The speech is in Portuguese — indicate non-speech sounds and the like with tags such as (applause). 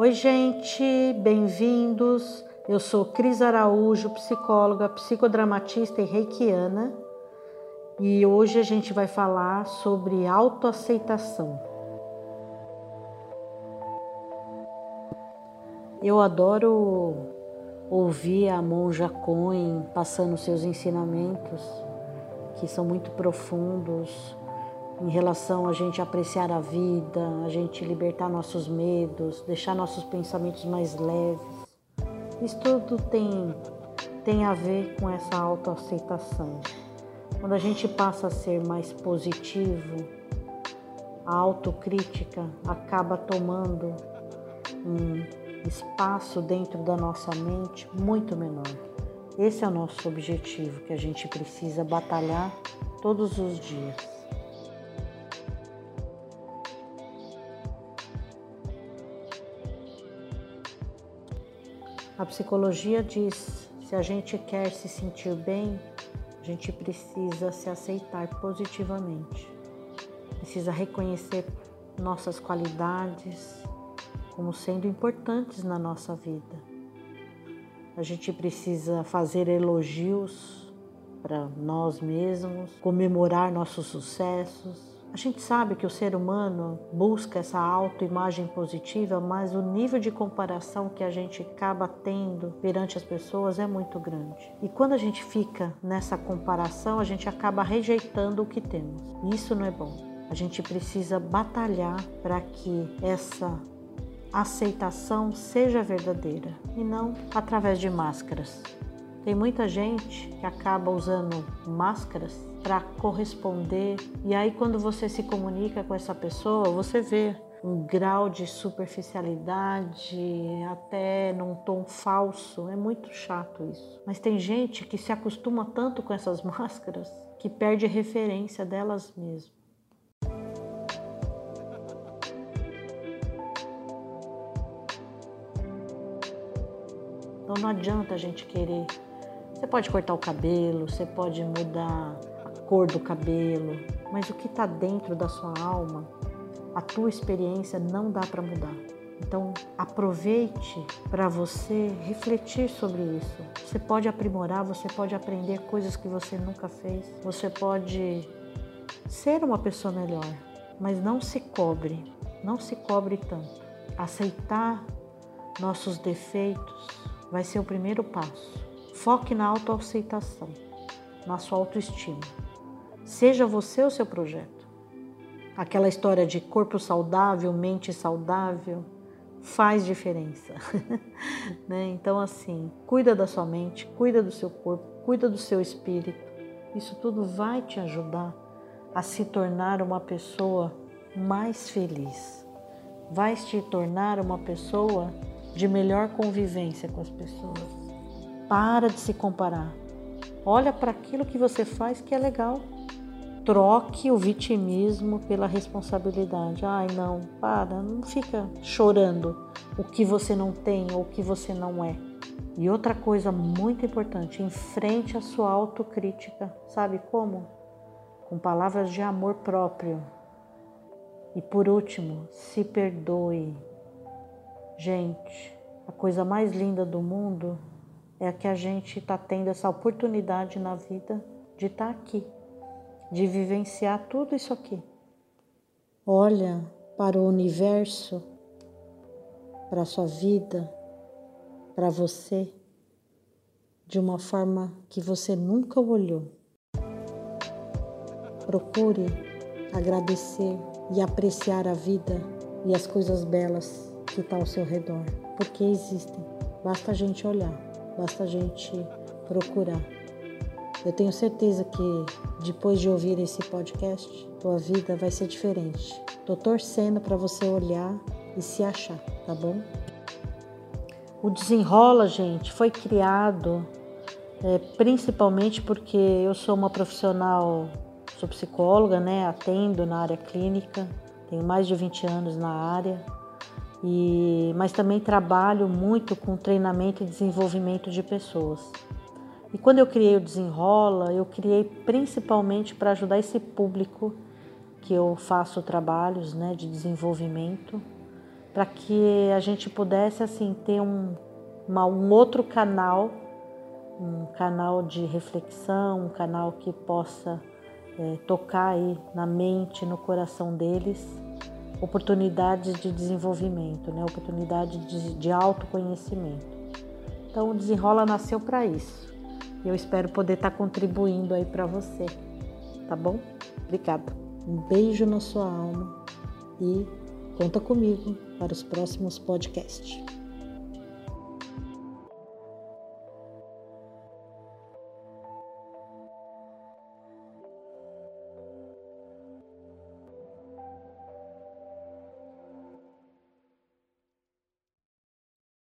Oi, gente, bem-vindos. Eu sou Cris Araújo, psicóloga, psicodramatista e reikiana, e hoje a gente vai falar sobre autoaceitação. Eu adoro ouvir a monja Coen passando seus ensinamentos, que são muito profundos, em relação a gente apreciar a vida, a gente libertar nossos medos, deixar nossos pensamentos mais leves. Isso tudo tem, tem a ver com essa autoaceitação. Quando a gente passa a ser mais positivo, a autocrítica acaba tomando um espaço dentro da nossa mente muito menor. Esse é o nosso objetivo que a gente precisa batalhar todos os dias. A psicologia diz: se a gente quer se sentir bem, a gente precisa se aceitar positivamente, precisa reconhecer nossas qualidades como sendo importantes na nossa vida. A gente precisa fazer elogios para nós mesmos, comemorar nossos sucessos, a gente sabe que o ser humano busca essa autoimagem positiva, mas o nível de comparação que a gente acaba tendo perante as pessoas é muito grande. E quando a gente fica nessa comparação, a gente acaba rejeitando o que temos. E isso não é bom. A gente precisa batalhar para que essa aceitação seja verdadeira e não através de máscaras. Tem muita gente que acaba usando máscaras para corresponder, e aí quando você se comunica com essa pessoa, você vê um grau de superficialidade, até num tom falso. É muito chato isso. Mas tem gente que se acostuma tanto com essas (laughs) máscaras que perde referência delas mesmas. Então não adianta a gente querer você pode cortar o cabelo, você pode mudar a cor do cabelo, mas o que está dentro da sua alma, a tua experiência não dá para mudar. Então, aproveite para você refletir sobre isso. Você pode aprimorar, você pode aprender coisas que você nunca fez, você pode ser uma pessoa melhor, mas não se cobre, não se cobre tanto. Aceitar nossos defeitos vai ser o primeiro passo. Foque na autoaceitação, na sua autoestima. Seja você o seu projeto. Aquela história de corpo saudável, mente saudável, faz diferença. (laughs) né? Então, assim, cuida da sua mente, cuida do seu corpo, cuida do seu espírito. Isso tudo vai te ajudar a se tornar uma pessoa mais feliz. Vai te tornar uma pessoa de melhor convivência com as pessoas. Para de se comparar. Olha para aquilo que você faz que é legal. Troque o vitimismo pela responsabilidade. Ai, não, para, não fica chorando o que você não tem ou o que você não é. E outra coisa muito importante, enfrente a sua autocrítica. Sabe como? Com palavras de amor próprio. E por último, se perdoe. Gente, a coisa mais linda do mundo é que a gente está tendo essa oportunidade na vida de estar tá aqui, de vivenciar tudo isso aqui. Olha para o universo, para a sua vida, para você, de uma forma que você nunca olhou. Procure agradecer e apreciar a vida e as coisas belas que estão tá ao seu redor, porque existem, basta a gente olhar. Basta a gente procurar. Eu tenho certeza que depois de ouvir esse podcast, tua vida vai ser diferente. Tô torcendo para você olhar e se achar, tá bom? O Desenrola, gente, foi criado é, principalmente porque eu sou uma profissional, sou psicóloga, né? Atendo na área clínica, tenho mais de 20 anos na área e, mas também trabalho muito com treinamento e desenvolvimento de pessoas. E quando eu criei o Desenrola, eu criei principalmente para ajudar esse público que eu faço trabalhos né, de desenvolvimento, para que a gente pudesse assim ter um, uma, um outro canal, um canal de reflexão, um canal que possa é, tocar aí na mente, no coração deles, oportunidades de desenvolvimento, né? oportunidade de, de autoconhecimento. Então o Desenrola nasceu para isso. Eu espero poder estar tá contribuindo aí para você, tá bom? Obrigada. Um beijo na sua alma e conta comigo para os próximos podcasts.